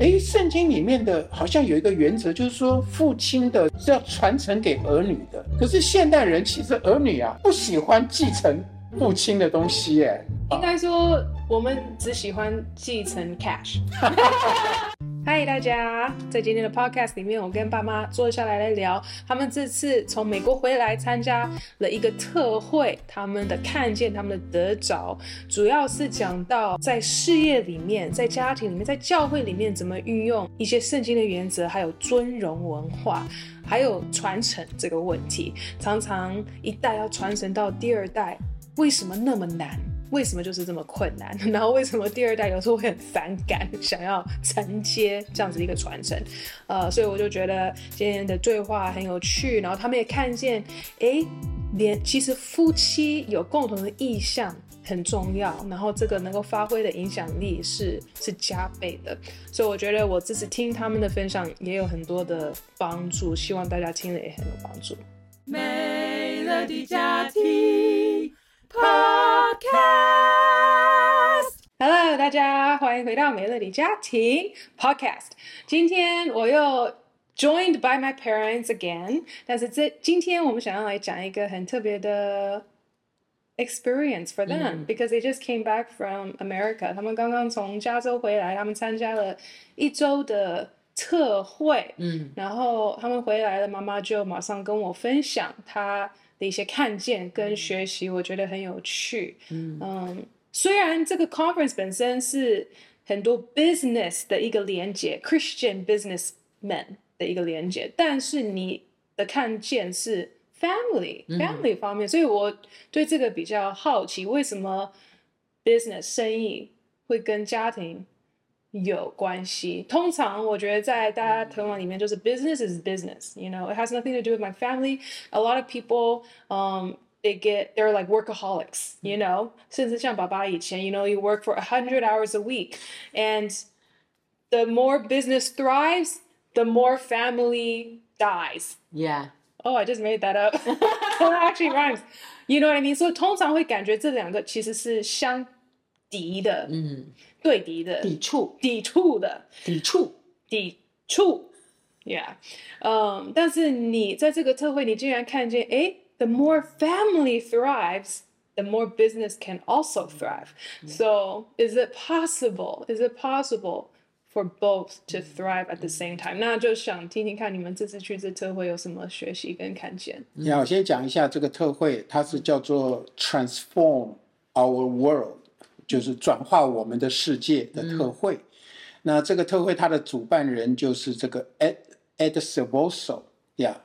哎，圣经里面的好像有一个原则，就是说父亲的是要传承给儿女的。可是现代人其实儿女啊不喜欢继承父亲的东西，哎，应该说我们只喜欢继承 cash。嗨，大家，在今天的 podcast 里面，我跟爸妈坐下来来聊，他们这次从美国回来参加了一个特会，他们的看见，他们的得着，主要是讲到在事业里面，在家庭里面，在教会里面怎么运用一些圣经的原则，还有尊荣文化，还有传承这个问题，常常一代要传承到第二代，为什么那么难？为什么就是这么困难？然后为什么第二代有时候会很反感，想要承接这样子一个传承？呃，所以我就觉得今天的对话很有趣。然后他们也看见，哎，连其实夫妻有共同的意向很重要。然后这个能够发挥的影响力是是加倍的。所以我觉得我这次听他们的分享也有很多的帮助，希望大家听了也很有帮助。美乐的家庭。Podcast，Hello，大家欢迎回到美乐的家庭 Podcast。今天我又 joined by my parents again，但是这今天我们想要来讲一个很特别的 experience for them，because、mm. they just came back from America。他们刚刚从加州回来，他们参加了一周的特会，嗯，mm. 然后他们回来了，妈妈就马上跟我分享她。 的一些看见跟学习，我觉得很有趣。嗯，嗯，虽然这个 conference 本身是很多 business 的一个连接，Christian businessmen 的一个连接，但是你的看见是 family、嗯、family 方面，所以我对这个比较好奇，为什么 business 生意会跟家庭有关系。通常我觉得在大家头脑里面就是 business is business，you know，it has nothing to do with my family. A lot of people, um, they get they're like workaholics，you know，甚至像爸爸以前，you know, you work for a hundred hours a week, and the more business thrives, the more family dies. Yeah. Oh, I just made that up. That actually rhymes. You know what I mean? 所以通常会感觉这两个其实是相 敌的。嗯。对敌的，抵触，抵触的，抵触，抵触，Yeah，嗯，um，但是你在这个特会，你竟然看见，诶，The more family thrives，the more business can also thrive. So is it possible? Is it possible for both to thrive at the same time? 那就想听听看你们这次去这特会有什么学习跟看见。你好，我先讲一下这个特会，它是叫做 Transform Our World。 就是转化我们的世界的特会，那这个特会它的主办人就是这个 Ed Ed Silvoso 呀，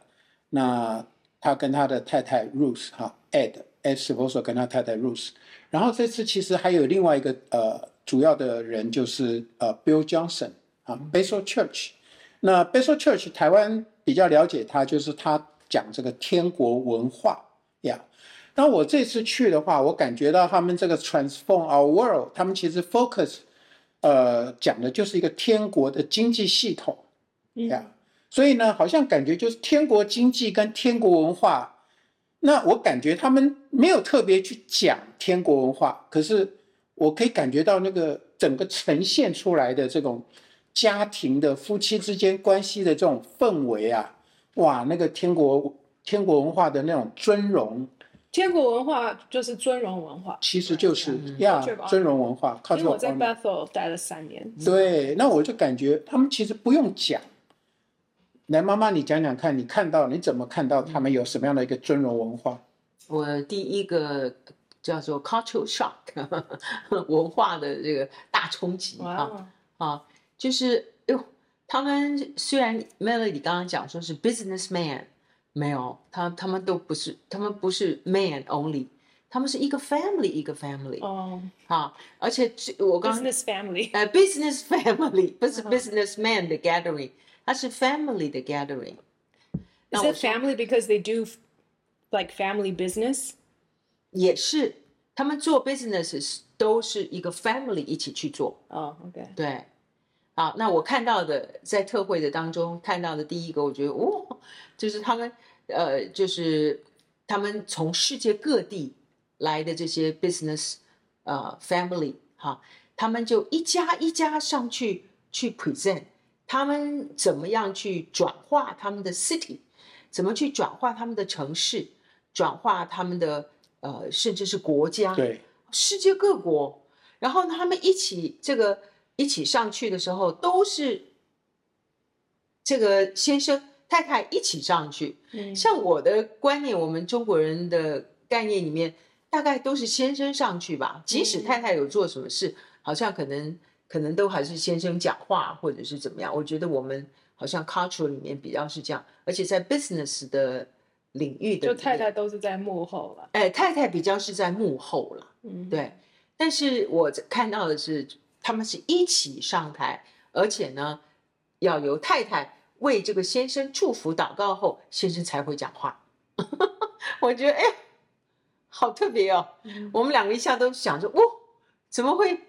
那他跟他的太太 Ruth 哈 Ed Ed Silvoso 跟他太太 Ruth，然后这次其实还有另外一个呃主要的人就是呃 Bill Johnson 啊 Basil Church，那 Basil Church 台湾比较了解他，就是他讲这个天国文化。那我这次去的话，我感觉到他们这个 Transform Our World，他们其实 focus，呃，讲的就是一个天国的经济系统，呀、嗯，所以呢，好像感觉就是天国经济跟天国文化。那我感觉他们没有特别去讲天国文化，可是我可以感觉到那个整个呈现出来的这种家庭的夫妻之间关系的这种氛围啊，哇，那个天国天国文化的那种尊荣。天国文化就是尊荣文化，其实就是呀，尊荣文化。因为我在 Bethel 待了三年。对，那我就感觉他们其实不用讲。来，妈妈，你讲讲看，你看到你怎么看到他们有什么样的一个尊荣文化？我第一个叫做 cultural shock，文化的这个大冲击啊啊，就是哟，他们虽然 Melody 刚刚讲说是 businessman。没有，他他们都不是，他们不是 man only，他们是一个 family 一个 family。哦，好，而且我刚 business family，呃，business family 不是 businessman 的 gathering，它是 family 的 gathering。Is it family because they do like family business？也是，他们做 business 都是一个 family 一起去做。哦，OK，对。好，那我看到的在特会的当中看到的第一个，我觉得哦，就是他们呃，就是他们从世界各地来的这些 business 呃 family 哈，他们就一家一家上去去 present，他们怎么样去转化他们的 city，怎么去转化他们的城市，转化他们的呃，甚至是国家，对，世界各国，然后他们一起这个一起上去的时候，都是这个先生太太一起上去。嗯，像我的观念，我们中国人的概念里面，大概都是先生上去吧，即使太太有做什么事，嗯、好像可能。可能都还是先生讲话，或者是怎么样？我觉得我们好像 culture 里面比较是这样，而且在 business 的领域的，就太太都是在幕后了。哎，太太比较是在幕后了，嗯，对。但是我看到的是，他们是一起上台，而且呢，要由太太为这个先生祝福祷告后，先生才会讲话。我觉得哎，好特别哦。嗯、我们两个一下都想着，哦，怎么会？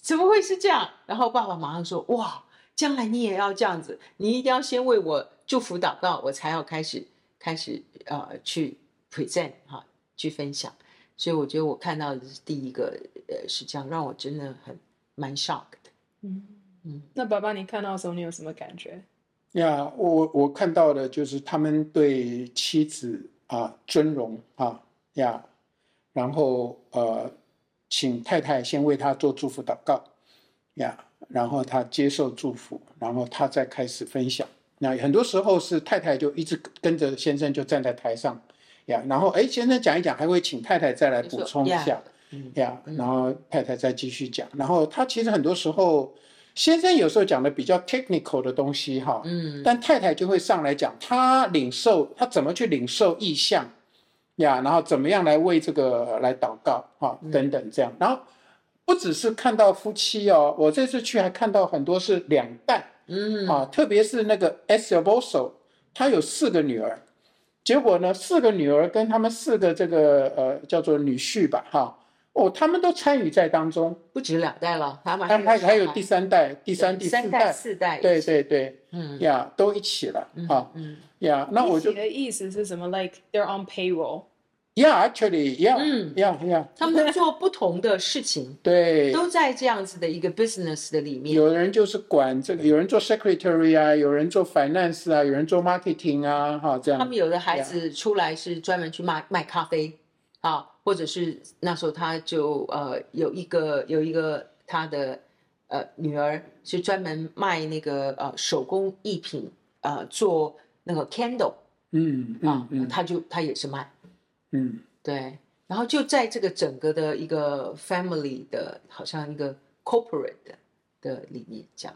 怎么会是这样？然后爸爸马上说：“哇，将来你也要这样子，你一定要先为我祝福祷告，我才要开始开始呃去 present 哈，去分享。所以我觉得我看到的是第一个呃是这样，让我真的很蛮 shock 的。嗯嗯，那爸爸你看到的时候你有什么感觉？呀，我我看到的就是他们对妻子啊尊荣啊呀，然后呃。”请太太先为他做祝福祷告，呀，然后他接受祝福，然后他再开始分享。那很多时候是太太就一直跟着先生就站在台上，呀，然后哎，先生讲一讲，还会请太太再来补充一下，呀，然后太太再继续讲。然后他其实很多时候，先生有时候讲的比较 technical 的东西哈，嗯，但太太就会上来讲，他领受他怎么去领受意象。呀，然后怎么样来为这个来祷告哈？等等这样，然后不只是看到夫妻哦，我这次去还看到很多是两代，嗯啊，特别是那个 Esposo，他有四个女儿，结果呢，四个女儿跟他们四个这个呃叫做女婿吧，哈，哦，他们都参与在当中，不止两代了，他们还还有第三代、第三、第四代、四代，对对对，嗯呀，都一起了，啊，嗯呀，那我就你的意思是什么？Like they're on payroll。Yeah, actually, yeah, 嗯，yeah, yeah. 他们在做不同的事情，对，都在这样子的一个 business 的里面。有人就是管这个，有人做 secretary 啊，有人做 finance 啊，有人做 marketing 啊，哈，这样。他们有的孩子出来是专门去卖卖咖啡，啊，或者是那时候他就呃有一个有一个他的呃女儿是专门卖那个呃手工艺品，呃做那个 candle，嗯啊，他就他也是卖。嗯，对，然后就在这个整个的一个 family 的，好像一个 corporate 的的里面这样。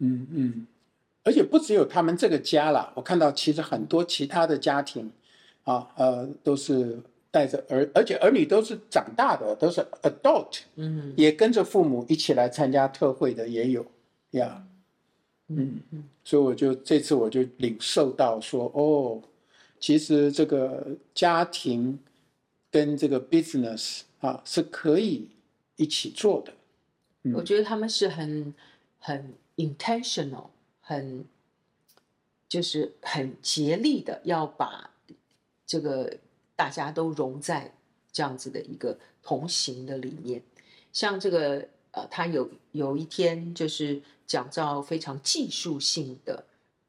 嗯嗯，而且不只有他们这个家啦，我看到其实很多其他的家庭，啊呃，都是带着儿，而且儿女都是长大的，都是 adult，嗯，也跟着父母一起来参加特会的也有，呀，嗯嗯，所以我就这次我就领受到说，哦。其实这个家庭跟这个 business 啊是可以一起做的。嗯、我觉得他们是很很 intentional，很就是很竭力的要把这个大家都融在这样子的一个同行的里面。像这个呃，他有有一天就是讲到非常技术性的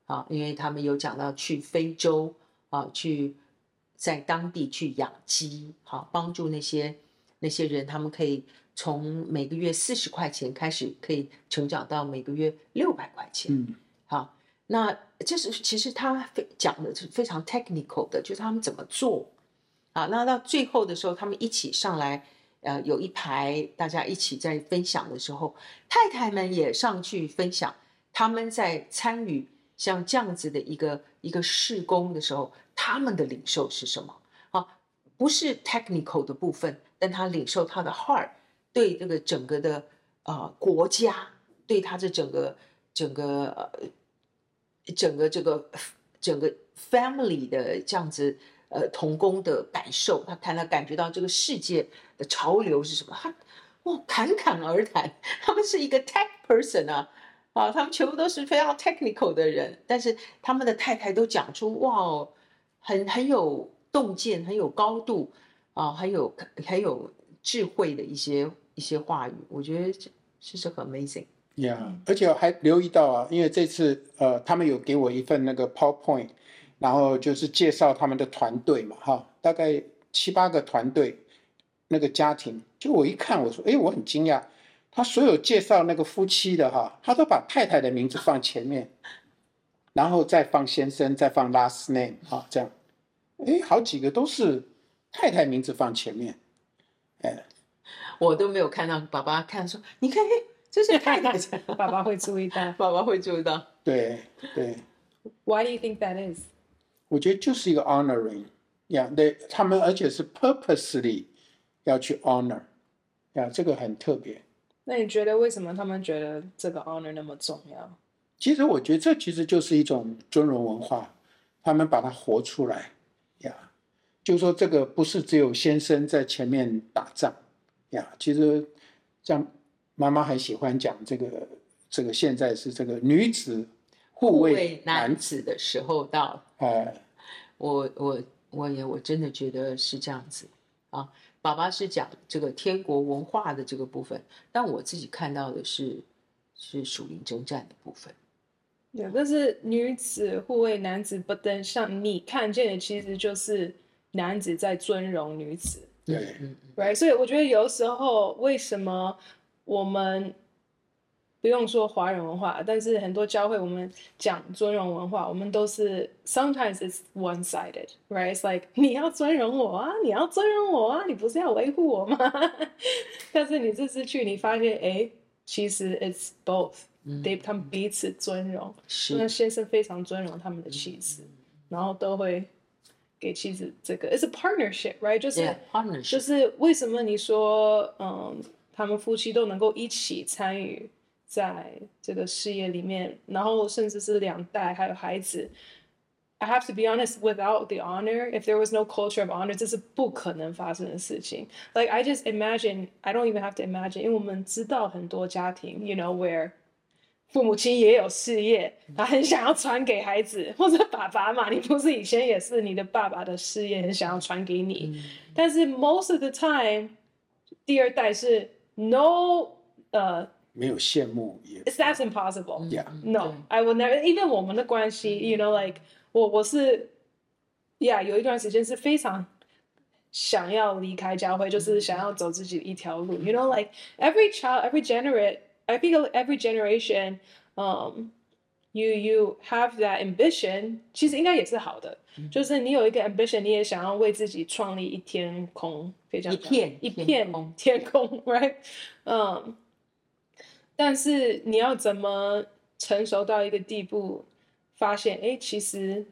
啊，因为他们有讲到去非洲。啊，去在当地去养鸡，好帮助那些那些人，他们可以从每个月四十块钱开始，可以成长到每个月六百块钱。嗯，好，那这是其实他非讲的是非常 technical 的，就是他们怎么做。啊，那到最后的时候，他们一起上来，呃，有一排大家一起在分享的时候，太太们也上去分享，他们在参与。像这样子的一个一个事工的时候，他们的领受是什么？啊，不是 technical 的部分，但他领受他的 heart，对这个整个的、呃、国家，对他这整个整个呃整个这个整个 family 的这样子呃同工的感受，他看他感觉到这个世界的潮流是什么？他哇侃侃而谈，他们是一个 tech person 啊。啊，他们全部都是非常 technical 的人，但是他们的太太都讲出哇，很很有洞见，很有高度啊，很有很有智慧的一些一些话语，我觉得这是很 amazing。呀、yeah，而且还留意到啊，因为这次呃，他们有给我一份那个 PowerPoint，然后就是介绍他们的团队嘛，哈，大概七八个团队，那个家庭，就我一看，我说，哎，我很惊讶，他所有介绍那个夫妻的哈，他都把太太的名字放前面，然后再放先生，再放 last name，哈，这样，哎，好几个都是太太名字放前面，哎，我都没有看到爸爸看说，你看。这是太太，爸爸会注意到，爸爸会注意到。对对。Why do you think that is？我觉得就是一个 honoring，呀、对，他们而且是 purposely 要去 honor，呀、这个很特别。那你觉得为什么他们觉得这个 honor 那么重要？其实我觉得这其实就是一种尊荣文化，他们把它活出来，呀、就是说这个不是只有先生在前面打仗，呀、其实像。妈妈很喜欢讲这个，这个现在是这个女子护卫男子的时候到。哎，我我我也我真的觉得是这样子啊。爸爸是讲这个天国文化的这个部分，但我自己看到的是是属灵征战的部分。对，但是女子护卫男子，不登上你看见的，其实就是男子在尊荣女子。对，嗯，right。所以我觉得有时候为什么？我们不用说华人文化，但是很多教会我们讲尊荣文化，我们都是 sometimes it's one-sided, right? It's like 你要尊荣我啊，你要尊荣我啊，你不是要维护我吗？但是你这次去，你发现哎，其实 it's both，对、嗯、他们彼此尊荣。是，那先生非常尊荣他们的妻子，嗯、然后都会给妻子这个，it's a partnership, right? 就是、yeah, 就是为什么你说嗯？他们夫妻都能够一起参与在这个事业里面，然后甚至是两代还有孩子。I have to be honest, without the honor, if there was no culture of honor，这是不可能发生的事情。Like I just imagine, I don't even have to imagine，因为我们知道很多家庭，you know where 父母亲也有事业，他很想要传给孩子，或者爸爸嘛，你不是以前也是你的爸爸的事业很想要传给你，嗯、但是 most of the time，第二代是。No，呃、uh， 没有羡慕也。That's impossible. Yeah. No, I will never. Even 我们的关系，you know, like 我我是，Yeah，有一段时间是非常想要离开教会，就是想要走自己的一条路。You know, like every child, every generate, I think every generation, um, you you have that ambition. 其实应该也是好的，就是你有一个 ambition，你也想要为自己创立一天空。非常一片一片天空，right？嗯， 但是你要怎么成熟到一个地步，发现哎，其实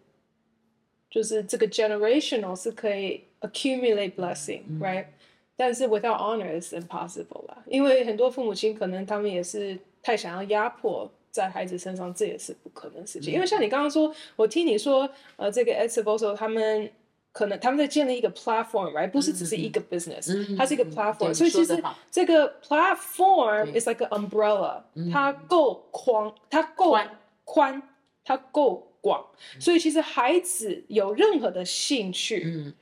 就是这个 generational 是可以 accumulate blessing，right？嗯，但是 without honor is impossible 啦，因为很多父母亲可能他们也是太想要压迫在孩子身上，这也是不可能的事情。嗯，因为像你刚刚说，我听你说，呃，这个 Etzvoso 他们。可能他们在建立一个 platform，right？不是只是一个 business，、嗯、它是一个 platform、嗯。所以其实这个 platform is like an umbrella，、嗯、它够宽，它够宽，它够广。所以其实孩子有任何的兴趣，嗯、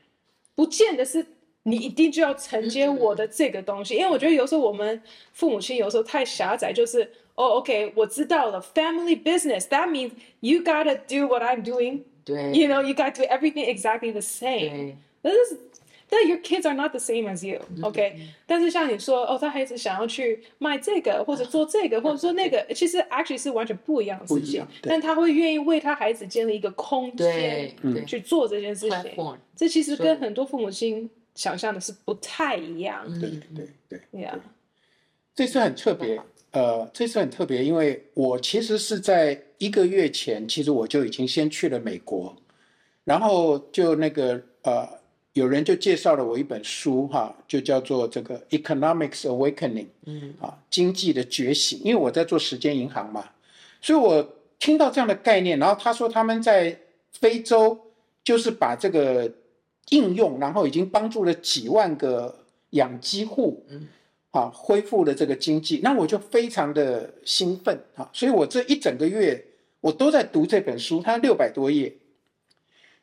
不见得是你一定就要承接我的这个东西、嗯。因为我觉得有时候我们父母亲有时候太狭窄，就是哦，OK，我知道了，family business，that means you gotta do what I'm doing。对，you know, you got to do everything exactly the same. This is, that your kids are not the same as you, OK？、嗯、但是像你说，哦，他孩子想要去卖这个，或者做这个，或者说那个，其实 actually 是完全不一样的事情。但他会愿意为他孩子建立一个空间，去做这件事情。这其实跟很多父母亲想象的是不太一样。对对对，Yeah，这次很特别。呃，这次很特别，因为我其实是在一个月前，其实我就已经先去了美国，然后就那个呃，有人就介绍了我一本书哈，就叫做这个 Economics Awakening，嗯，啊，经济的觉醒。因为我在做时间银行嘛，所以我听到这样的概念，然后他说他们在非洲就是把这个应用，然后已经帮助了几万个养鸡户，嗯。啊，恢复了这个经济，那我就非常的兴奋啊！所以我这一整个月我都在读这本书，它六百多页。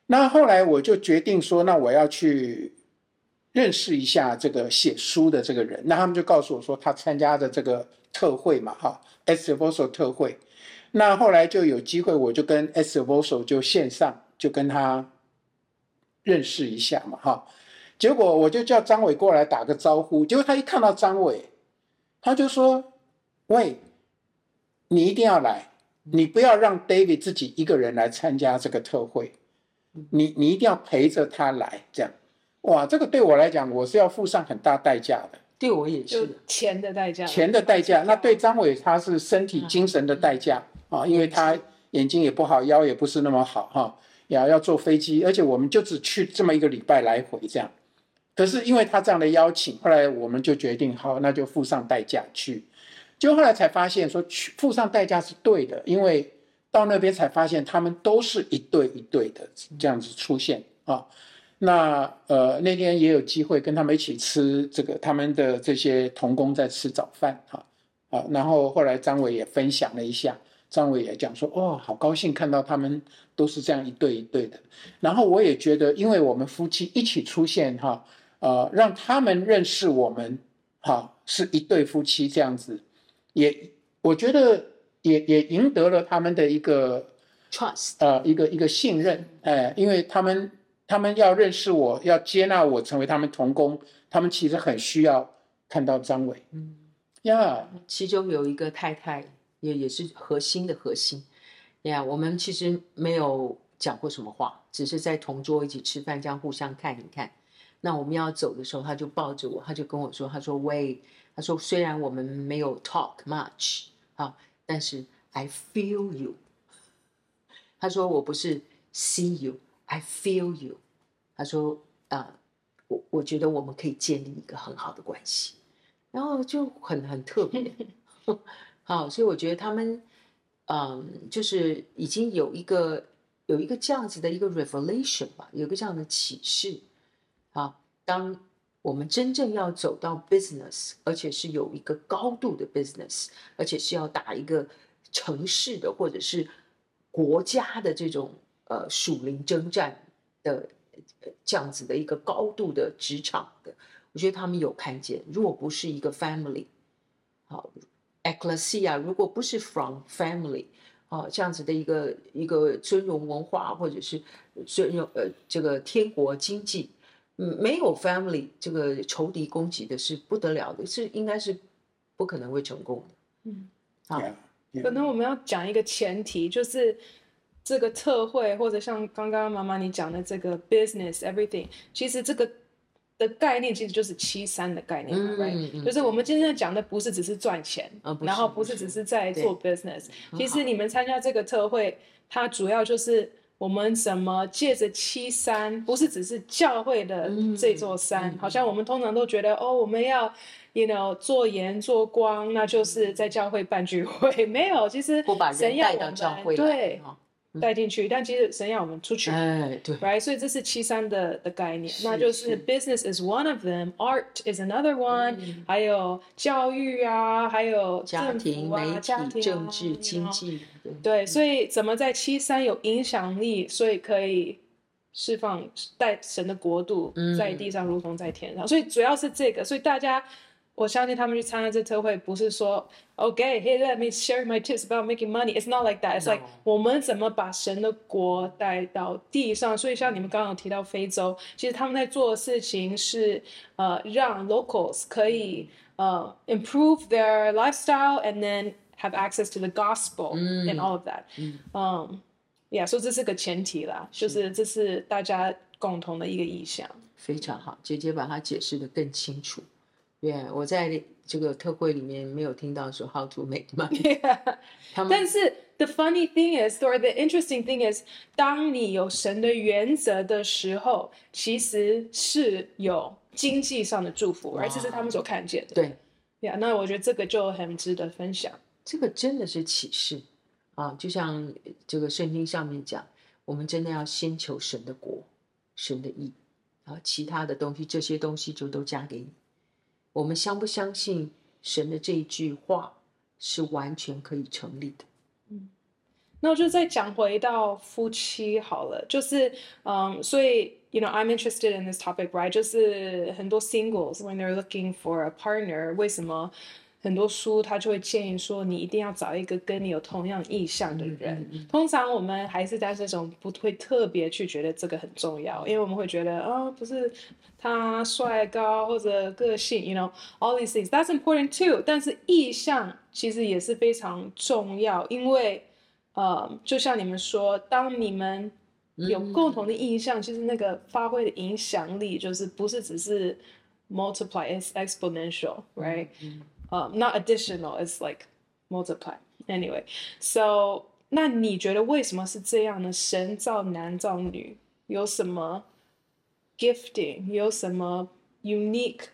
那后来我就决定说，那我要去认识一下这个写书的这个人。那他们就告诉我说，他参加的这个特会嘛，哈，Esvoso 特会。那后来就有机会，我就跟 Esvoso 就线上就跟他认识一下嘛，哈。结果我就叫张伟过来打个招呼，结果他一看到张伟，他就说：“喂，你一定要来，你不要让 David 自己一个人来参加这个特会，你你一定要陪着他来，这样。”哇，这个对我来讲，我是要付上很大代价的。对我也是，钱的代价。钱的代价。那对张伟，他是身体、精神的代价啊，因为他眼睛也不好，腰也不是那么好哈，也要坐飞机，而且我们就只去这么一个礼拜来回这样。可是因为他这样的邀请，后来我们就决定，好，那就付上代价去。就后来才发现，说去付上代价是对的，因为到那边才发现，他们都是一对一对的这样子出现啊。那呃那天也有机会跟他们一起吃这个他们的这些同工在吃早饭哈啊，然后后来张伟也分享了一下，张伟也讲说哦，好高兴看到他们都是这样一对一对的，然后我也觉得，因为我们夫妻一起出现哈，呃让他们认识我们哈是一对夫妻这样子，也我觉得也也赢得了他们的一个 trust 呃一个一个信任哎，因为他们。他们要认识我，要接纳我成为他们同工，他们其实很需要看到张伟。嗯，呀，其中有一个太太也也是核心的核心。呀，我们其实没有讲过什么话，只是在同桌一起吃饭，这样互相看一看。那我们要走的时候，他就抱着我，他就跟我说：“他说喂，他说虽然我们没有 talk much 啊，但是 I feel you。他说我不是 see you。” I feel you，他说啊、我我觉得我们可以建立一个很好的关系，然后就很很特别，好，所以我觉得他们嗯，就是已经有一个有一个这样子的一个 revelation 吧，有一个这样的启示啊。当我们真正要走到 business，而且是有一个高度的 business，而且是要打一个城市的或者是国家的这种。呃，属灵征战的这样子的一个高度的职场的，我觉得他们有看见。如果不是一个 family，好，ecclesia，如果不是 from family，啊，这样子的一个一个尊荣文化，或者是尊荣呃这个天国经济，嗯，没有 family，这个仇敌攻击的是不得了的，是应该是不可能会成功的。嗯，好，可能我们要讲一个前提，就是。这个特惠或者像刚刚妈妈你讲的这个 business everything，其实这个的概念其实就是七三的概念，对、嗯嗯，就是我们今天讲的不是只是赚钱，嗯、然后不是只是在做 business，其实你们参加这个特会，它主要就是我们怎么借着七山，不是只是教会的这座山，嗯、好像我们通常都觉得哦，我们要 you know 做盐做光，那就是在教会办聚会，没有，其实神要我们对。带进去，但其实神要我们出去，哎，对，right，所以这是七三的的概念，那就是。business is one of them，art is another one，嗯，还有教育啊，还有家庭、媒体、家庭啊，政治、经济，对，对，所以怎么在七三有影响力，所以可以释放带神的国度在地上，如同在天上，嗯，所以主要是这个，所以大家。我相信他们去参加这特会，不是说 OK，Hey，let me share my tips about making money。It's not like that. It's like 我们怎么把神的国带到地上。所以像你们刚刚有提到非洲，其实他们在做的事情是呃让 locals 可以呃 improve their lifestyle and then have access to the gospel and all of that。嗯，um，yeah，所以这是个前提啦，就是这是大家共同的一个意向。非常好，姐姐把它解释得更清楚。 对、yeah，我在这个特会里面没有听到说 how to make money。Yeah. 但是 the funny thing is, or the interesting thing is，当你有神的原则的时候，其实是有经济上的祝福，而这是他们所看见的。对，呀、yeah，那我觉得这个就很值得分享。这个真的是启示啊！就像这个圣经上面讲，我们真的要先求神的国、神的义，然后其他的东西，这些东西就都加给你。我们相不相信神的这一句话是完全可以成立的？嗯，那我就再讲回到夫妻好了，就是嗯，所以 you know I'm interested in this topic, right？就是很多 singles when they're looking for a partner，为什么很多书他就会建议说你一定要找一个跟你有同样意向的人。通常我们还是在这种不会特别去觉得这个很重要，因为我们会觉得啊、哦，不是他帅高或者个性，you know all these things that's important too。但是意向其实也是非常重要，因为。呃，就像你们说，当你们有共同的意向，其实那个发挥的影响力就是不是只是 multiply, it's exponential，right？呃，not additional, it's like multiply. Anyway, so 那你觉得为什么是这样呢？神造男造女有什么 gifting，有什么 unique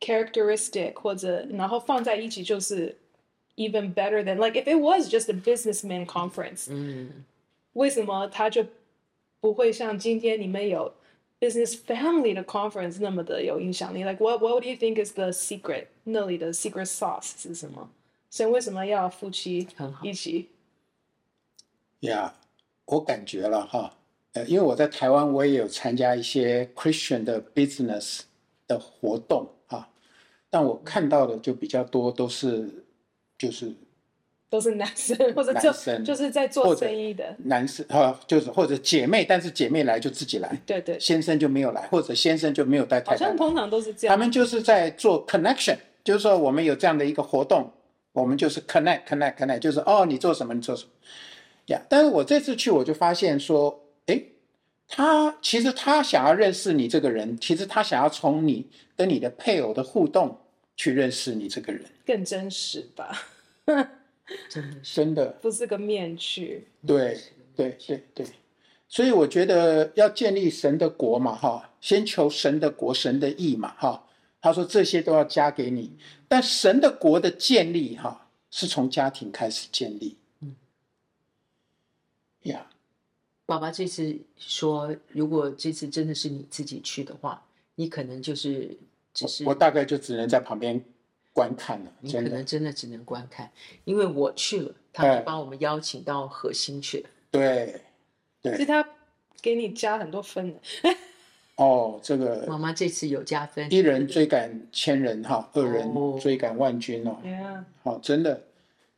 characteristic，或者然后放在一起就是。even better than like if it was just a businessman conference，嗯，为什么他就不会像今天你们有 Business family 的 conference 那么的有影响力？Like what what do you think is the secret？那里的 secret sauce 是什么？所以为什么要夫妻一起？呀，yeah, 我感觉了哈，呃，因为我在台湾我也有参加一些 Christian 的 business 的活动哈，但我看到的就比较多都是。就是都是男生或者就就是在做生意的男生哈，就是或者姐妹，但是姐妹来就自己来，对对，先生就没有来，或者先生就没有带太太。好像通常都是这样。他们就是在做 connection，就是说我们有这样的一个活动，我们就是 connect connect connect，就是哦，你做什么，你做什么呀？但是我这次去，我就发现说，诶，他其实他想要认识你这个人，其实他想要从你跟你的配偶的互动去认识你这个人，更真实吧。真的，真的不是个面具。对，对，对，对。所以我觉得要建立神的国嘛，哈，先求神的国、神的义嘛，哈。他说这些都要加给你，但神的国的建立，哈，是从家庭开始建立。嗯，呀，爸爸这次说，如果这次真的是你自己去的话，你可能就是只是我，我大概就只能在旁边。观看了，你可能真的只能观看，因为我去了，他们把我们邀请到核心去了。对，对，是他给你加很多分的。哦，这个妈妈这次有加分，一人追赶千人哈，二人追赶万军哦。好，真的，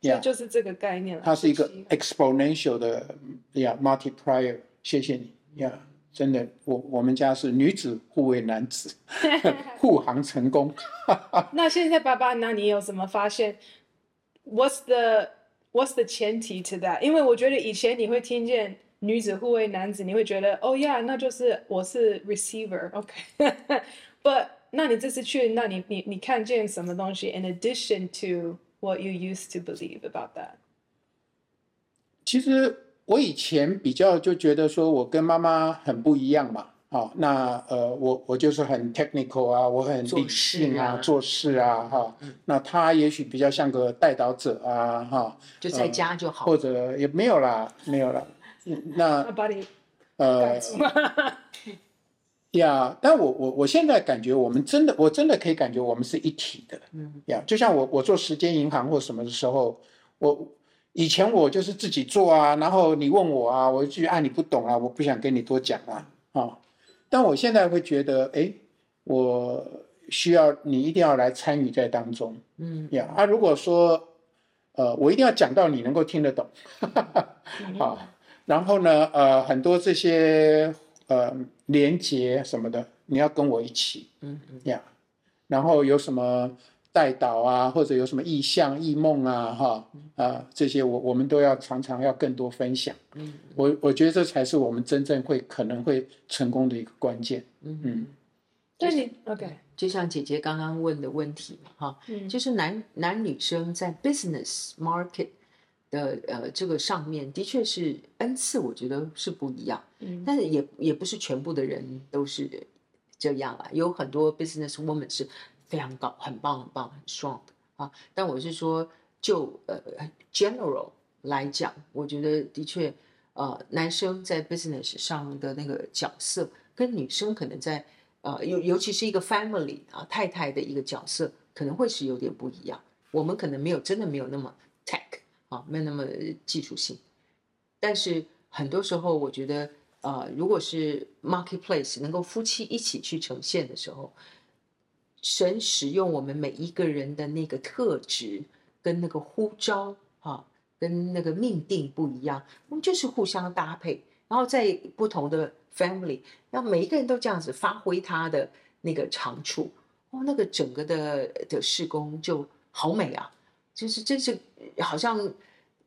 这，就是这个概念了。它是一个 exponential 的呀，multiplier。谢谢你呀。真的，我我们家是女子护卫男子，护航成功。那现在爸爸，那你有什么发现？What's the What's the 前提 to that？因为我觉得以前你会听见女子护卫男子，你会觉得哦呀，那就是我是 receiver，OK。But 那你这次去，那你你你看见什么东西？In addition to what you used to believe about that？其实。我以前比较就觉得说，我跟妈妈很不一样嘛，好，那呃，我我就是很 technical 啊，我很理性啊，做事啊，哈，那他也许比较像个带导者啊，哈，就在家就好，或者也没有啦，没有啦，那 呃，呀，但我我我现在感觉我们真的，我真的可以感觉我们是一体的，嗯，呀，就像我我做时间银行或什么的时候，我。以前我就是自己做啊，然后你问我啊，我就去啊，你不懂啊，我不想跟你多讲啊，啊，但我现在会觉得，哎，我需要你一定要来参与在当中，嗯。呀，啊，如果说，呃，我一定要讲到你能够听得懂，哈哈哈，好，然后呢，呃，很多这些呃连接什么的，你要跟我一起，嗯嗯。呀，然后有什么？带导啊，或者有什么意象、异梦啊，哈啊，这些我我们都要常常要更多分享。嗯，我我觉得这才是我们真正会可能会成功的一个关键。嗯嗯，对你 OK，就像姐姐刚刚问的问题嘛，哈，嗯，就是男男女生在 business market 的呃这个上面的确是恩赐，我觉得是不一样。嗯，但是也也不是全部的人都是这样啊，有很多 business woman 是。非常高，很棒，很棒，很 strong 啊！但我是说，就呃 general 来讲，我觉得的确，呃，男生在 business 上的那个角色，跟女生可能在呃尤尤其是一个 family 啊太太的一个角色，可能会是有点不一样。我们可能没有真的没有那么 tech 啊，没有那么技术性。但是很多时候，我觉得，呃，如果是 marketplace 能够夫妻一起去呈现的时候，神使用我们每一个人的那个特质跟那个呼召啊，跟那个命定不一样，我们就是互相搭配，然后在不同的 family，让每一个人都这样子发挥他的那个长处，哦，那个整个的的施工就好美啊，就是真是好像。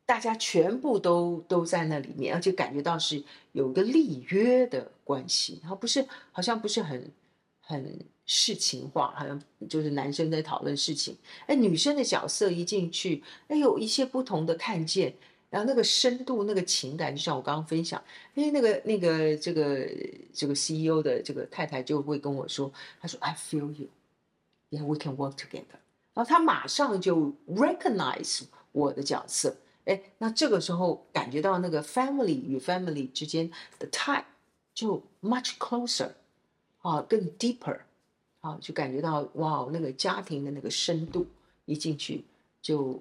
大家全部都都在那里面，而且感觉到是有一个立约的关系，然后不是好像不是很很事情化，好像就是男生在讨论事情，哎，女生的角色一进去，哎，有一些不同的看见，然后那个深度、那个情感，就像我刚刚分享，哎，那个那个这个这个 CEO 的这个太太就会跟我说，她说 I feel you，yeah we can work together，然后她马上就 recognize 我的角色。哎，那这个时候感觉到那个 family 与 family 之间的 tie 就 much closer，啊，更 deeper，啊，就感觉到哇，那个家庭的那个深度一进去就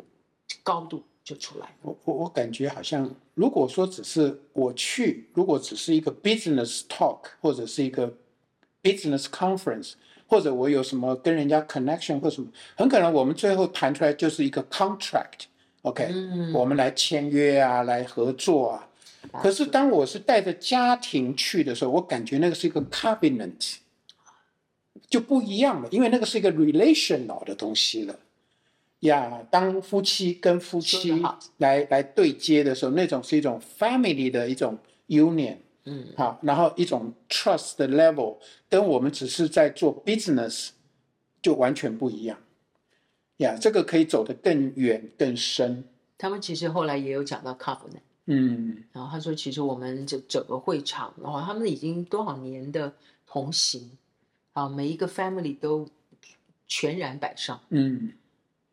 高度就出来。我我我感觉好像，如果说只是我去，如果只是一个 business talk 或者是一个 business conference，或者我有什么跟人家 connection 或什么，很可能我们最后谈出来就是一个 contract。OK，嗯，我们来签约啊，来合作啊。可是当我是带着家庭去的时候，我感觉那个是一个 covenant，就不一样了，因为那个是一个 relational 的东西了。呀，当夫妻跟夫妻来来对接的时候，那种是一种 family 的一种 union，嗯，好，然后一种 trust 的 level，跟我们只是在做 business 就完全不一样。呀，这个可以走得更远更深。他们其实后来也有讲到 covenant，嗯，然后他说，其实我们这整个会场，然后他们已经多少年的同行，啊，每一个 family 都全然摆上，嗯，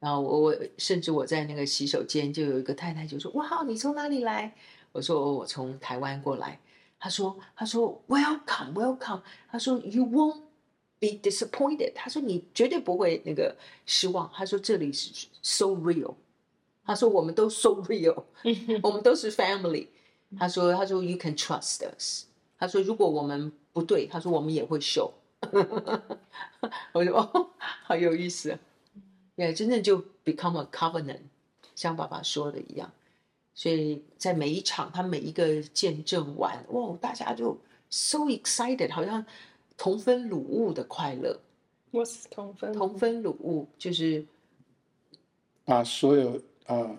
然后我我甚至我在那个洗手间就有一个太太就说，哇，你从哪里来？我说我从台湾过来。他说他说 welcome welcome，他说 you won't。Be disappointed，他说你绝对不会那个失望。他说这里是 so real，他说我们都 so real，我们都是 family。他说他说 you can trust us。他说如果我们不对，他说我们也会 show。我说哦，好有意思啊，对，真正就 become a covenant，像爸爸说的一样。所以在每一场，他每一个见证完，哇，大家就 so excited，好像。同分鲁物的快乐，What's 同分同分鲁物，就是把所有呃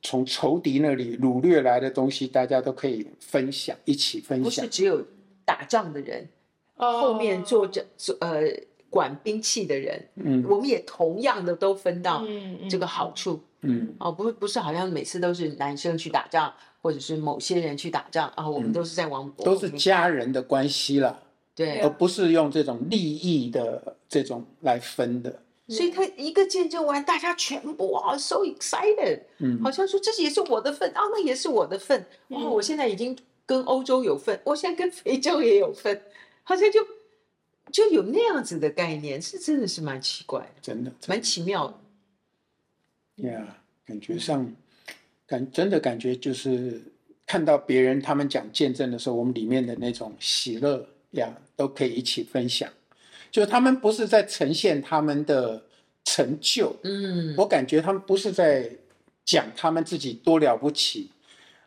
从仇敌那里掳掠来的东西，大家都可以分享，一起分享。不是只有打仗的人，哦、后面坐着呃管兵器的人，嗯，我们也同样的都分到这个好处，嗯，哦，不不是好像每次都是男生去打仗，或者是某些人去打仗，然后我们都是在往、嗯、都是家人的关系了。对，而不是用这种利益的这种来分的，所以他一个见证完，大家全部啊，so excited，嗯，好像说这也是我的份啊，那也是我的份，哇，我现在已经跟欧洲有份，我现在跟非洲也有份，好像就就有那样子的概念，是真的是蛮奇怪的，真的，蛮奇妙的。Yeah，感觉上感真的感觉就是看到别人他们讲见证的时候，我们里面的那种喜乐。呀，都可以一起分享。就他们不是在呈现他们的成就，嗯，我感觉他们不是在讲他们自己多了不起，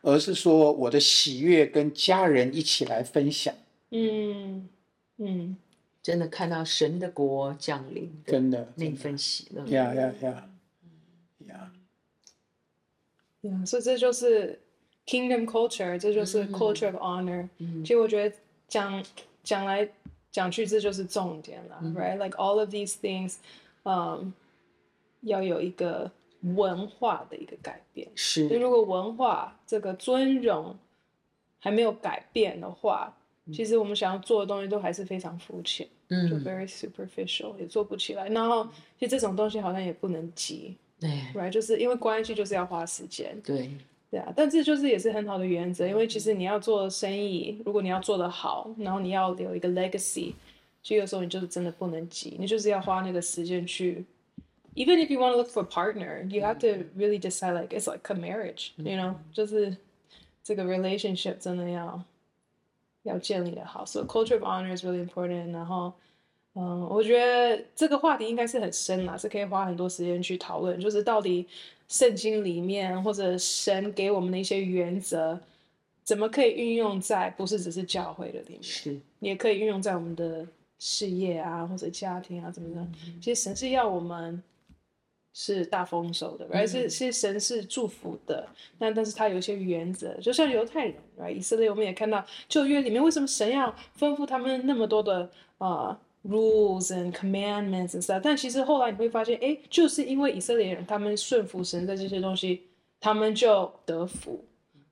而是说我的喜悦跟家人一起来分享。嗯嗯，真的看到神的国降临，真的那份喜乐。呀呀呀呀！呀，所以这就是 Kingdom Culture，这就是 Culture of Honor。嗯，其实我觉得讲。讲来讲去，这就是重点了、嗯、，right？Like all of these things，嗯、um，要有一个文化的一个改变。是，如果文化这个尊荣还没有改变的话，嗯、其实我们想要做的东西都还是非常肤浅，嗯，就 very superficial，也做不起来。然后，其实这种东西好像也不能急，对，right？就是因为关系就是要花时间，对。对啊，但这就是也是很好的原则，因为其实你要做生意，如果你要做得好，然后你要有一个 legacy，所以有时候你就是真的不能急，你就是要花那个时间去 even if you want to look for a partner, you have to really decide like it's like a marriage, you know，就是这个 relationship 真的要要建立的好。So culture of honor is really important。然后，嗯，我觉得这个话题应该是很深啦，是可以花很多时间去讨论，就是到底圣经里面或者神给我们的一些原则，怎么可以运用在不是只是教会的里面，是也可以运用在我们的事业啊或者家庭啊怎么的。其实神是要我们。是大丰收的，而、right? 是是神是祝福的，但但是他有一些原则，就像犹太人，right? 以色列，我们也看到旧约里面为什么神要吩咐他们那么多的啊、uh, rules and commandments and stuff，但其实后来你会发现，哎，就是因为以色列人他们顺服神的这些东西，他们就得福，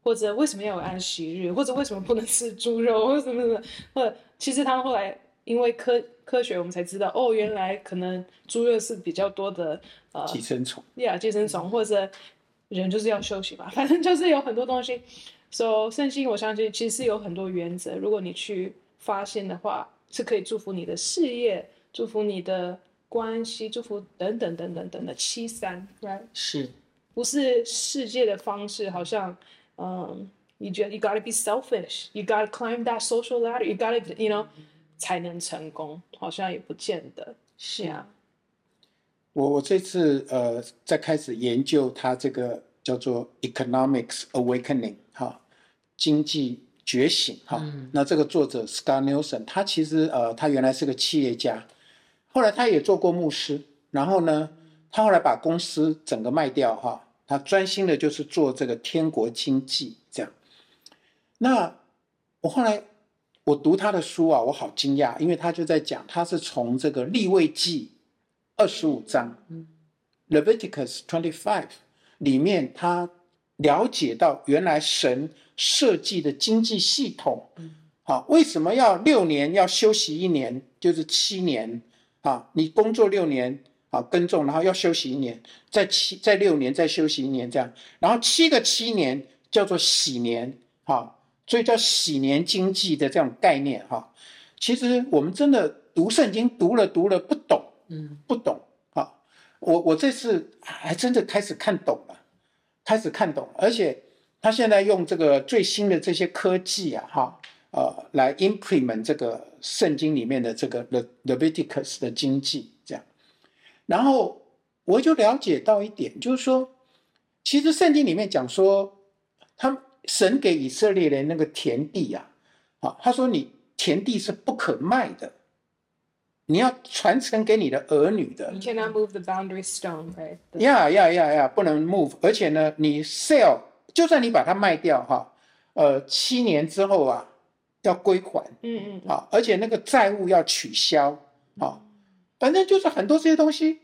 或者为什么要有安息日，或者为什么不能吃猪肉，或者什么什么，或者其实他们后来。因为科科学，我们才知道哦，原来可能猪肉是比较多的呃寄生虫，呀，寄生虫，或者人就是要休息吧，反正就是有很多东西。所以圣经我相信其实是有很多原则，如果你去发现的话，是可以祝福你的事业，祝福你的关系，祝福等等等等等的七三，right？是，不是世界的方式？好像嗯，you just you gotta be selfish，you gotta climb that social ladder，you gotta you know。才能成功，好像也不见得是啊。我我这次呃在开始研究它这个叫做 economics awakening 哈，经济觉醒哈。嗯、那这个作者 Scott Nelson，他其实呃他原来是个企业家，后来他也做过牧师，然后呢，他后来把公司整个卖掉哈，他专心的就是做这个天国经济这样。那我后来。我读他的书啊，我好惊讶，因为他就在讲，他是从这个立位记二十五章，Leviticus twenty five 里面，他了解到原来神设计的经济系统，好，为什么要六年要休息一年，就是七年啊？你工作六年啊，耕种，然后要休息一年，再七再六年再休息一年，这样，然后七个七年叫做禧年，哈。所以叫禧年经济的这种概念哈，其实我们真的读圣经读了读了不懂，嗯，不懂啊。我我这次还真的开始看懂了，开始看懂，而且他现在用这个最新的这些科技啊哈，呃，来 implement 这个圣经里面的这个 Le Leviticus 的经济这样，然后我就了解到一点，就是说，其实圣经里面讲说他。神给以色列人那个田地呀，啊，他说你田地是不可卖的，你要传承给你的儿女的。You cannot move the boundary stone, right? Yeah, yeah, yeah, yeah，不能 move。而且呢，你 sell，就算你把它卖掉哈，呃，七年之后啊，要归还。嗯嗯。好，而且那个债务要取消。好，反正就是很多这些东西，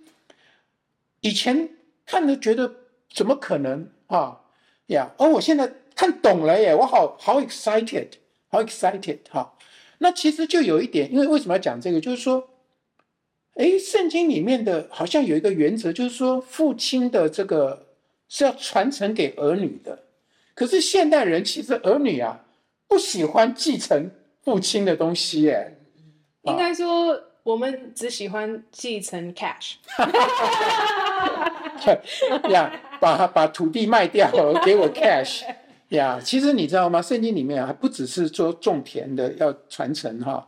以前看着觉得怎么可能啊？呀，而我现在。看懂了耶，我好好 excited，好 excited 哈。那其实就有一点，因为为什么要讲这个？就是说，哎，圣经里面的好像有一个原则，就是说父亲的这个是要传承给儿女的。可是现代人其实儿女啊不喜欢继承父亲的东西耶。应该说我们只喜欢继承 cash。呀，把把土地卖掉，给我 cash。呀，yeah, 其实你知道吗？圣经里面还不只是说种田的要传承哈，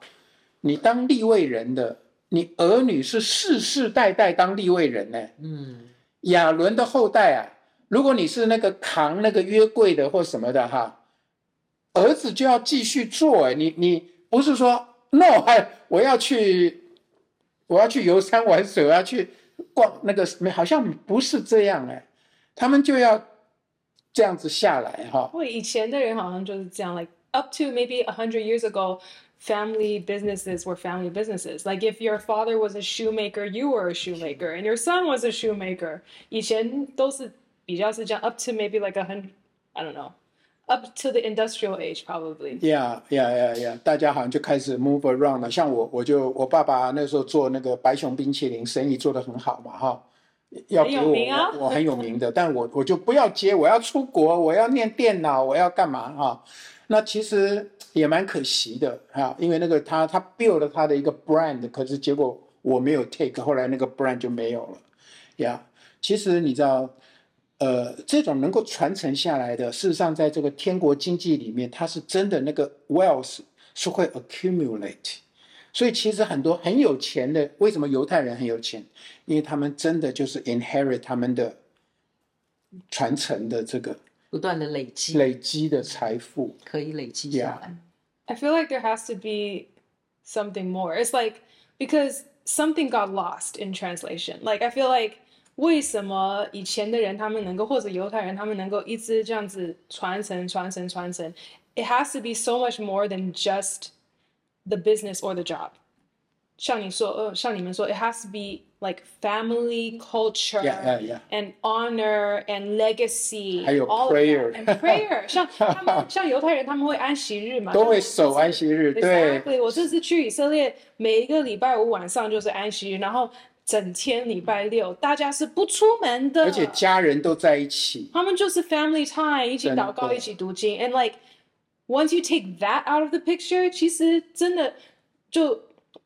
你当立位人的，你儿女是世世代代当立位人呢。嗯，亚伦的后代啊，如果你是那个扛那个约柜的或什么的哈，儿子就要继续做。哎，你你不是说 no，我要去，我要去游山玩水，我要去逛那个，好像不是这样哎，他们就要。这样子下来哈，以前的人好像就是这样，like up to maybe a hundred years ago, family businesses were family businesses. Like if your father was a shoemaker, you were a shoemaker, and your son was a shoemaker. 以前都是比较是这样，up to maybe like a hundred, I don't know, up to the industrial age probably. Yeah, yeah, yeah, yeah. 大家好像就开始 move around 了。像我，我就我爸爸那时候做那个白熊冰淇淋，生意做得很好嘛，哈。要给我，啊、我，我很有名的，但我我就不要接，我要出国，我要念电脑，我要干嘛啊？那其实 也蛮可惜的哈，因为那个他他 build 了他的一个 brand，可是结果我没有 take，后来那个 brand 就没有了呀，其实你知道，呃，这种能够传承下来的，事实上，在这个天国经济里面，它是真的那个 wealth 是会 accumulate。所以其实很多很有钱的，为什么犹太人很有钱？因为他们真的就是 inherit 他们的传承的这个 不断的累积累积的财富，可以累积下来。Yeah. I feel like there has to be something more. It's like because something got lost in translation. Like I feel like 为什么以前的人他们能够，或者犹太人他们能够一直这样子传承、传承、传承？It has to be so much more than just the business or the job. 像你说，呃，像你们说，it has to be like family culture yeah, yeah, yeah. and honor and legacy. 还有 prayer and prayer. 像他们，像犹太人，他们会安息日嘛？都会守安息日。对，Exactly. 我这次去以色列，每一个礼拜五晚上就是安息日，然后整天礼拜六大家是不出门的，而且家人都在一起。他们就是 family time，一起祷告，一起读经，and like once you take that out of the picture，其实真的就。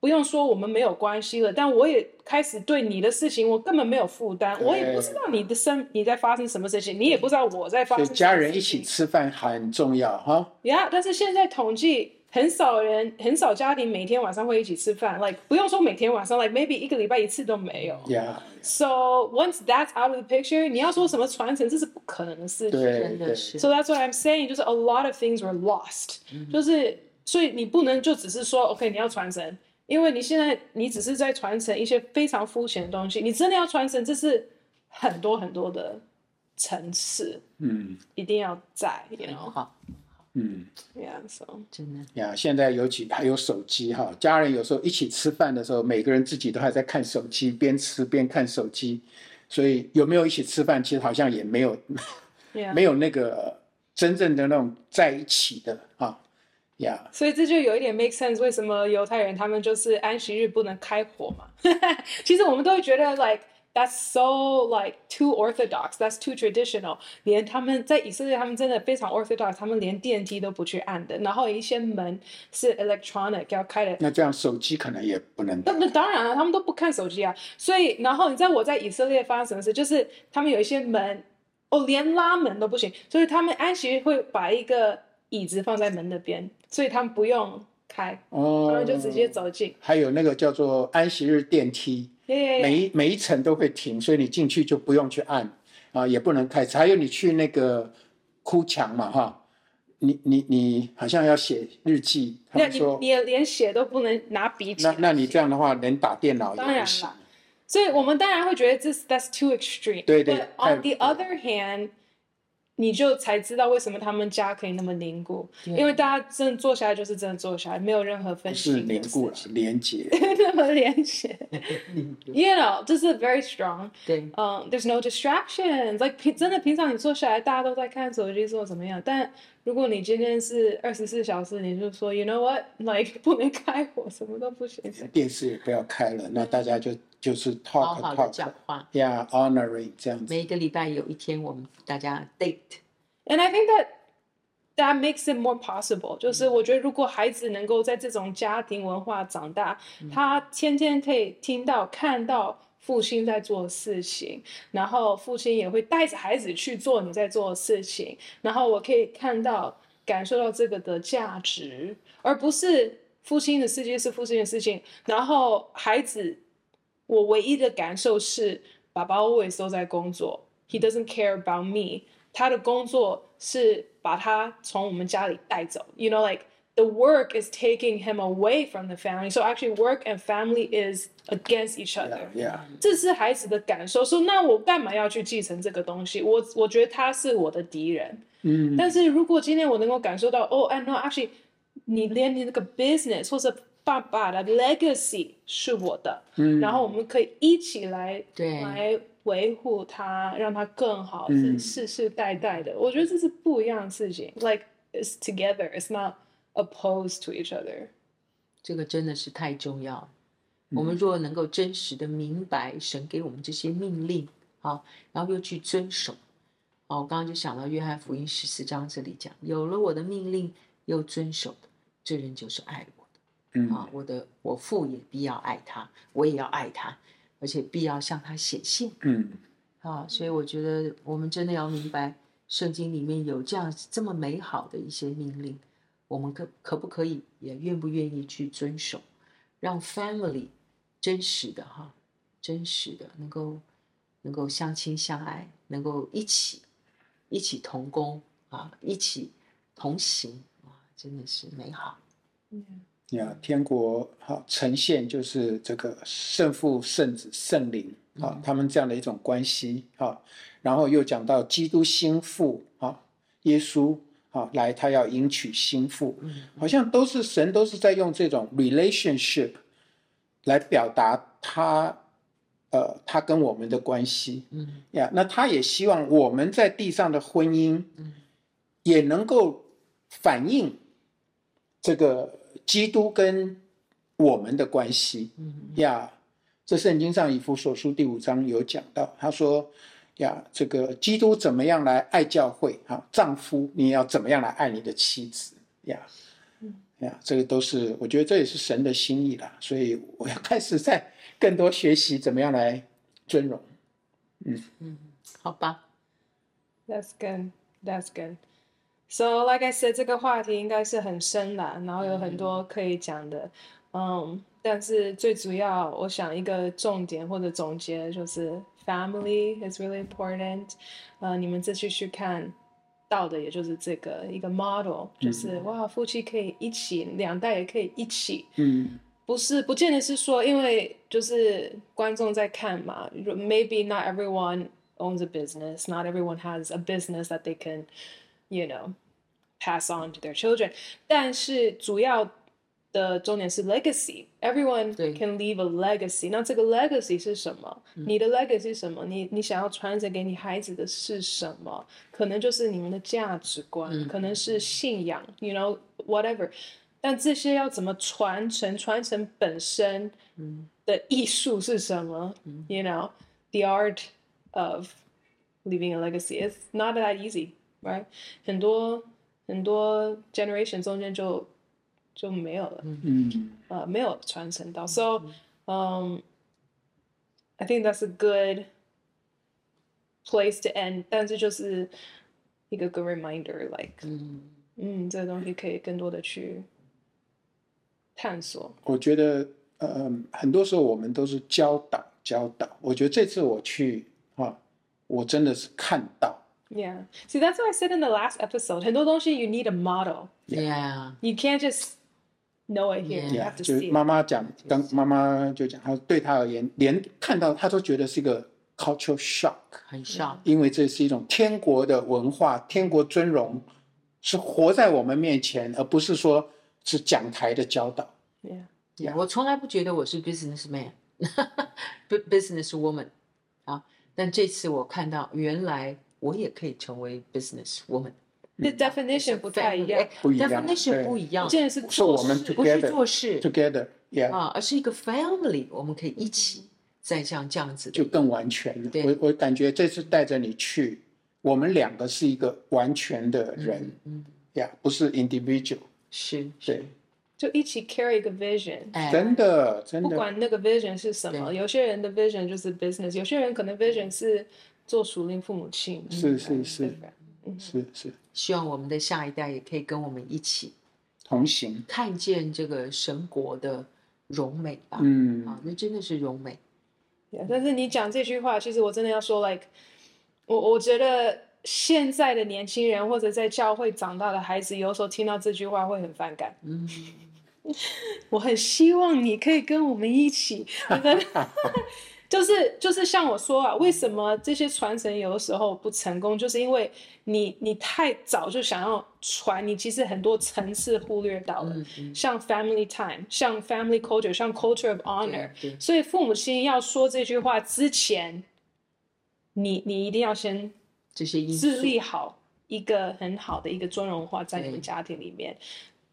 不用说，我们没有关系了。但我也开始对你的事情，我根本没有负担。我也不知道你的生你在发生什么事情，你也不知道我在发生什么事情。所以家人一起吃饭很重要哈。呀，但是现在统计很少人，很少家庭每天晚上会一起吃饭。Like 不用说每天晚上，like maybe 一个礼拜一次都没有。Yeah. So once that's out of the picture，你要说什么传承，这是不可能的事情。真的是。So that's what I'm saying，就是 a lot of things were lost，嗯。就是所以你不能就只是说 OK，你要传承。因为你现在你只是在传承一些非常肤浅的东西，你真的要传承，这是很多很多的层次，嗯，一定要在，you know，好，嗯，yeah，so 真的。呀，现在尤其还有手机哈，家人有时候一起吃饭的时候，每个人自己都还在看手机，边吃边看手机，所以有没有一起吃饭，其实好像也没有，yeah. 没有那个真正的那种在一起的啊。Yeah. 所以这就有一点 make sense，为什么犹太人他们就是安息日不能开火嘛？其实我们都会觉得 like that's so like too orthodox，that's too traditional。连他们在以色列，他们真的非常 orthodox，他们连电梯都不去按的。然后一些门是 electronic 要开的。那这样手机可能也不能。那那当然了，他们都不看手机啊。所以然后你知道我在以色列发生什么事？就是他们有一些门哦，连拉门都不行，所以他们安息日会把一个。椅子放在门那边，所以他们不用开，哦，然后就直接走进。还有那个叫做安息日电梯，每一每一层都会停，所以你进去就不用去按啊，也不能开。还有你去那个哭墙嘛，哈，你你你好像要写日记，那你你连写都不能拿笔。那那你这样的话，能打电脑也不行。所以我们当然会觉得这 that's too extreme。对对。But on the other hand。你就才知道为什么他们家可以那么凝固，因为大家真的坐下来就是真的坐下来，没有任何分析。是凝固了，连接。那么连接，You know，就是 very strong。对，嗯、um,，There's no distractions。Like 平真的平常你坐下来，大家都在看手机做怎么样？但如果你今天是二十四小时，你就说 You know what？Like 不能开火，什么都不行。电视也不要开了，那大家就。就是 talk 好好的讲话，Yeah, honoring 这样子。每个礼拜有一天，我们大家 date，and I think that that makes it more possible。就是我觉得，如果孩子能够在这种家庭文化长大，嗯，他天天可以听到、看到父亲在做事情，然后父亲也会带着孩子去做你在做的事情，然后我可以看到、感受到这个的价值，而不是父亲的世界是父亲的事情，然后孩子。我唯一的感受是，爸爸 always 都在工作，He doesn't care about me。他的工作是把他从我们家里带走，You know, like the work is taking him away from the family. So actually, work and family is against each other. Yeah. 这是孩子的感受。说，那我干嘛要去继承这个东西？我我觉得他是我的敌人。嗯。但是如果今天我能够感受到，哦，and no, actually，你连你那个 business 或者爸爸的 legacy 是我的，嗯，然后我们可以一起来对来维护它，让它更好，是世世代代的。我觉得这是不一样的事情，like it's together, it's not opposed to each other。这个真的是太重要。我们若能够真实的明白神给我们这些命令，啊，然后又去遵守，哦，我刚刚就想到约翰福音十四章这里讲，有了我的命令又遵守的，这人就是爱我。嗯、啊，我的我父也必要爱他，我也要爱他。而且必要向他显现。嗯，啊，所以我觉得我们真的要明白，圣经里面有这样这么美好的一些命令，我们可可不可以，也愿不愿意去遵守，让 family 真实的哈，真实的能够能够相亲相爱，能够一起一起同工啊，一起同行啊，真的是美好。嗯。呀，天国好呈现就是这个圣父、圣子、圣灵啊，他们这样的一种关系啊。然后又讲到基督心腹啊，耶稣啊来，他要迎娶心腹，好像都是神都是在用这种 relationship 来表达他呃他跟我们的关系。嗯呀，那他也希望我们在地上的婚姻，也能够反映这个。基督跟我们的关系，呀，这圣经上以弗所书第五章有讲到，他说呀，这个基督怎么样来爱教会啊？丈夫你要怎么样来爱你的妻子呀？呀，这个都是我觉得这也是神的心意啦，所以我要开始在更多学习怎么样来尊荣。嗯嗯，好吧，That's good. That's good. So, like I said，这个话题应该是很深的，然后有很多可以讲的，嗯，但是最主要，我想一个重点或者总结就是 family is really important。呃，你们自己去看到的，也就是这个一个 model，就是、嗯、哇，夫妻可以一起，两代也可以一起，嗯，不是，不见得是说，因为就是观众在看嘛，maybe not everyone owns a business，not everyone has a business that they can，you know。pass on to their children，但是主要 的重点是 legacy，everyone can leave a legacy。那这个 legacy 是什么？你的 legacy 是什么？你你想要传承给你孩子的是什么？可能就是你们的价值观，可能是信仰，you know whatever。但这些要怎么传承？传承本身的艺术是什么？You know the art of leaving a legacy is not that easy，right？很多。很多 generation 中间就 就没有了，嗯，呃，没有传承到。So，嗯、um,，I think that's a good place to end。但是就是一个 good reminder，like，嗯，嗯，这个东西可以更多的去探索。我觉得，呃，很多时候我们都是教导教导。我觉得这次我去啊，我真的是看到。Yeah. See, that's what I said in the last episode. 很多东西 you need a model. Yeah. You can't just know it here. Yeah. You have to see. 妈妈讲，刚妈妈就讲，她对她而言，连看到她都觉得是一个 cultural shock，很 shock，因为这是一种天国的文化，天国尊荣是活在我们面前，而不是说是讲台的教导。Yeah. Yeah. 我从来不觉得我是 businessman，business woman 啊，但这次我看到原来。我也可以成为 business woman。The definition 不太一样，不一样，definition 不一样。这是做事，不是做事，together，yeah，啊，而是一个 family，我们可以一起再像这样子，就更完全了。我我感觉这次带着你去，我们两个是一个完全的人，嗯，呀，不是 individual，是，对，就一起 carry 一个 vision，真的，真的，不管那个 vision 是什么，有些人的 vision 就是 business，有些人可能 vision 是。做熟龄父母亲，是是是，是是，希望我们的下一代也可以跟我们一起同行，看见这个神国的荣美吧。嗯，啊，那真的是荣美。但是你讲这句话，其实我真的要说，like，我我觉得现在的年轻人或者在教会长大的孩子，有时候听到这句话会很反感。嗯，我很希望你可以跟我们一起。就是就是像我说啊，为什么这些传承有的时候不成功？就是因为你你太早就想要传，你其实很多层次忽略到了，嗯嗯、像 family time，像 family culture，像 culture of honor。所以父母亲要说这句话之前，你你一定要先这些自立好一个很好的一个尊荣化在你们家庭里面，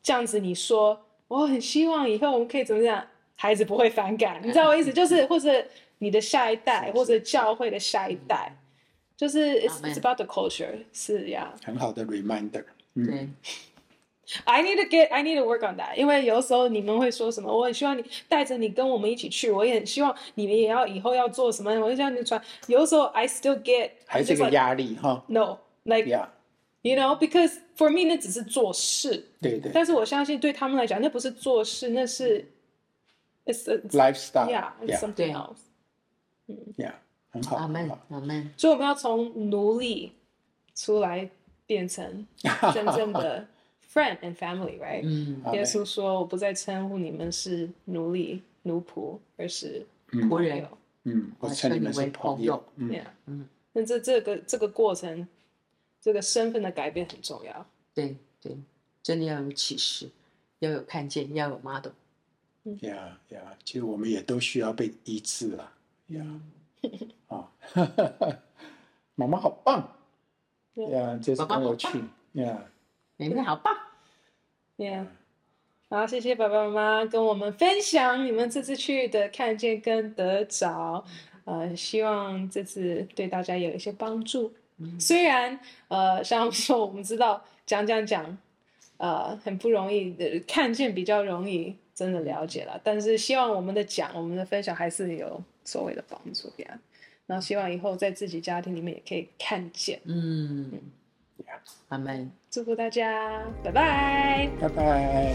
这样子你说我很希望以后我们可以怎么样，孩子不会反感，你知道我意思？就是或者。你的下一代，或者教会的下一代，就是 it's, it's about the culture，是呀，很好的 reminder。嗯、对，I need to get, I need to work on that。因为有时候你们会说什么，我很希望你带着你跟我们一起去，我也很希望你们也要以后要做什么，我就像你传。有时候 I still get 还是个压力哈。No, like yeah, you know，because for me 那只是做事。对对。但是我相信对他们来讲，那不是做事，那是 it's a lifestyle。Yeah，it's something else。嗯，Yeah，很好。阿门，阿门。所以我们要从奴隶出来。变成 真正的 friend and family, right？嗯，耶稣说：“我不再称呼你们是奴隶、奴仆，而是仆人。”嗯，我称你们为朋友。嗯嗯，那这这个这个过程，这个身份的改变很重要。对对，真的要有启示，要有看见，要有 model。呀呀，其实我们也都需要被医治了。呀，啊，妈妈好棒。呀，这是很有趣。呀，你们好棒。Yeah，好，谢谢爸爸妈妈跟我们分享你们这次去的看见跟得着。呃，希望这次对大家有一些帮助。嗯、虽然呃，像说我们知道讲讲讲，呃，很不容易呃，看见比较容易真的了解了。但是希望我们的讲，我们的分享还是有所谓的帮助呀。然后希望以后在自己家庭里面也可以看见。嗯，阿门。祝福大家，拜拜，拜拜。